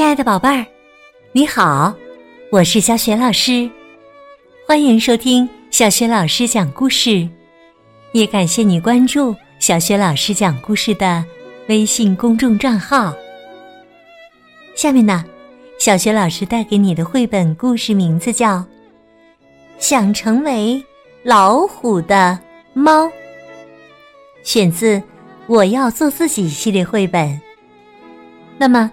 亲爱的宝贝儿，你好，我是小雪老师，欢迎收听小雪老师讲故事，也感谢你关注小雪老师讲故事的微信公众账号。下面呢，小雪老师带给你的绘本故事名字叫《想成为老虎的猫》，选自《我要做自己》系列绘本。那么。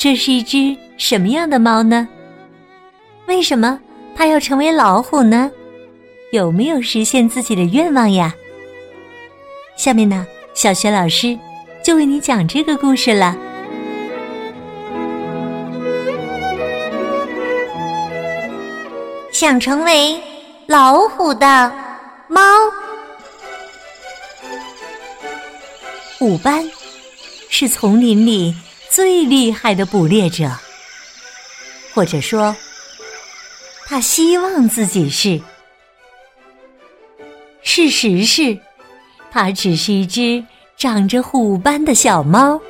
这是一只什么样的猫呢？为什么它要成为老虎呢？有没有实现自己的愿望呀？下面呢，小学老师就为你讲这个故事了。想成为老虎的猫，虎斑是丛林里。最厉害的捕猎者，或者说，他希望自己是。事实是，他只是一只长着虎斑的小猫，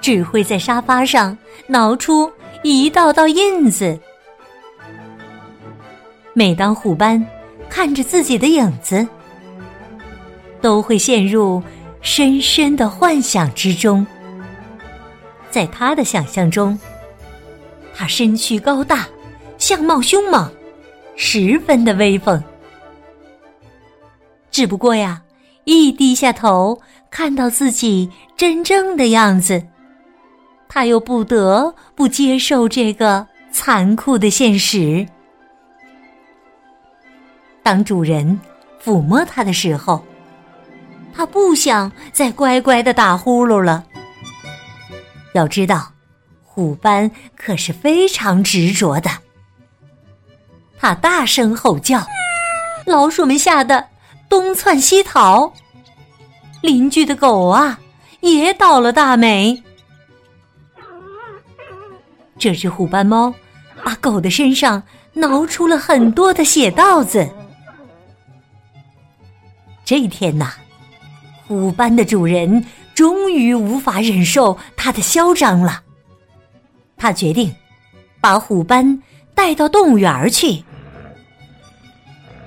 只会在沙发上挠出一道道印子。每当虎斑看着自己的影子，都会陷入深深的幻想之中。在他的想象中，他身躯高大，相貌凶猛，十分的威风。只不过呀，一低下头看到自己真正的样子，他又不得不接受这个残酷的现实。当主人抚摸他的时候，他不想再乖乖的打呼噜了。要知道，虎斑可是非常执着的。他大声吼叫，老鼠们吓得东窜西逃。邻居的狗啊，也倒了大霉。这只虎斑猫把狗的身上挠出了很多的血道子。这一天呐，虎斑的主人。终于无法忍受他的嚣张了，他决定把虎斑带到动物园去。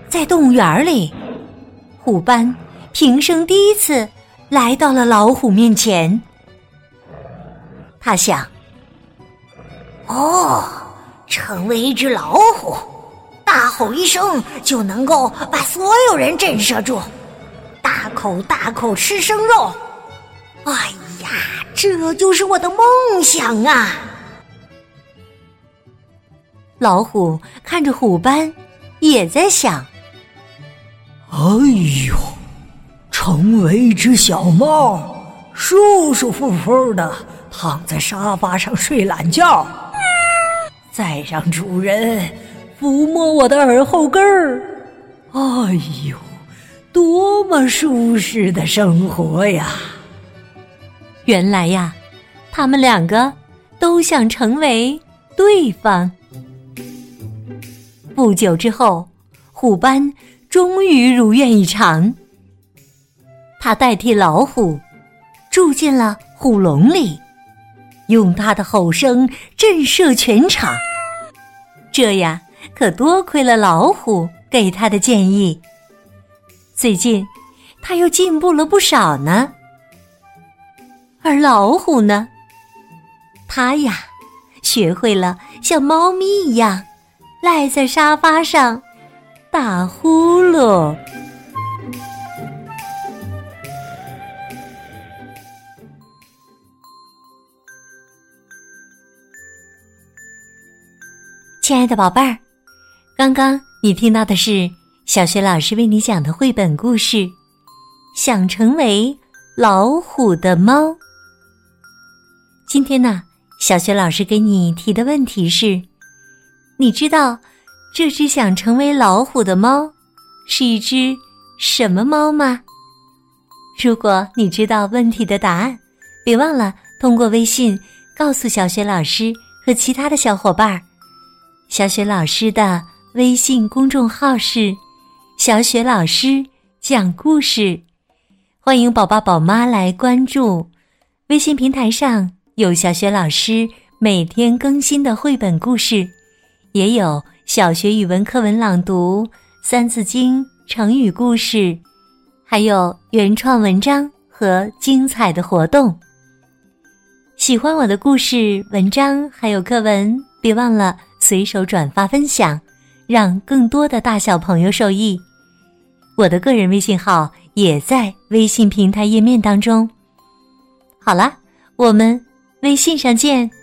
在动物园里，虎斑平生第一次来到了老虎面前。他想：“哦，成为一只老虎，大吼一声就能够把所有人震慑住，大口大口吃生肉。”哎呀，这就是我的梦想啊！老虎看着虎斑，也在想：哎呦，成为一只小猫，舒舒服服的躺在沙发上睡懒觉，再让主人抚摸我的耳后根儿，哎呦，多么舒适的生活呀！原来呀，他们两个都想成为对方。不久之后，虎斑终于如愿以偿，他代替老虎住进了虎笼里，用他的吼声震慑全场。这呀，可多亏了老虎给他的建议。最近，他又进步了不少呢。而老虎呢？它呀，学会了像猫咪一样赖在沙发上打呼噜。亲爱的宝贝儿，刚刚你听到的是小学老师为你讲的绘本故事《想成为老虎的猫》。今天呢，小学老师给你提的问题是：你知道这只想成为老虎的猫是一只什么猫吗？如果你知道问题的答案，别忘了通过微信告诉小学老师和其他的小伙伴儿。小雪老师的微信公众号是“小雪老师讲故事”，欢迎宝宝宝妈来关注。微信平台上。有小学老师每天更新的绘本故事，也有小学语文课文朗读、三字经、成语故事，还有原创文章和精彩的活动。喜欢我的故事、文章还有课文，别忘了随手转发分享，让更多的大小朋友受益。我的个人微信号也在微信平台页面当中。好了，我们微信上见。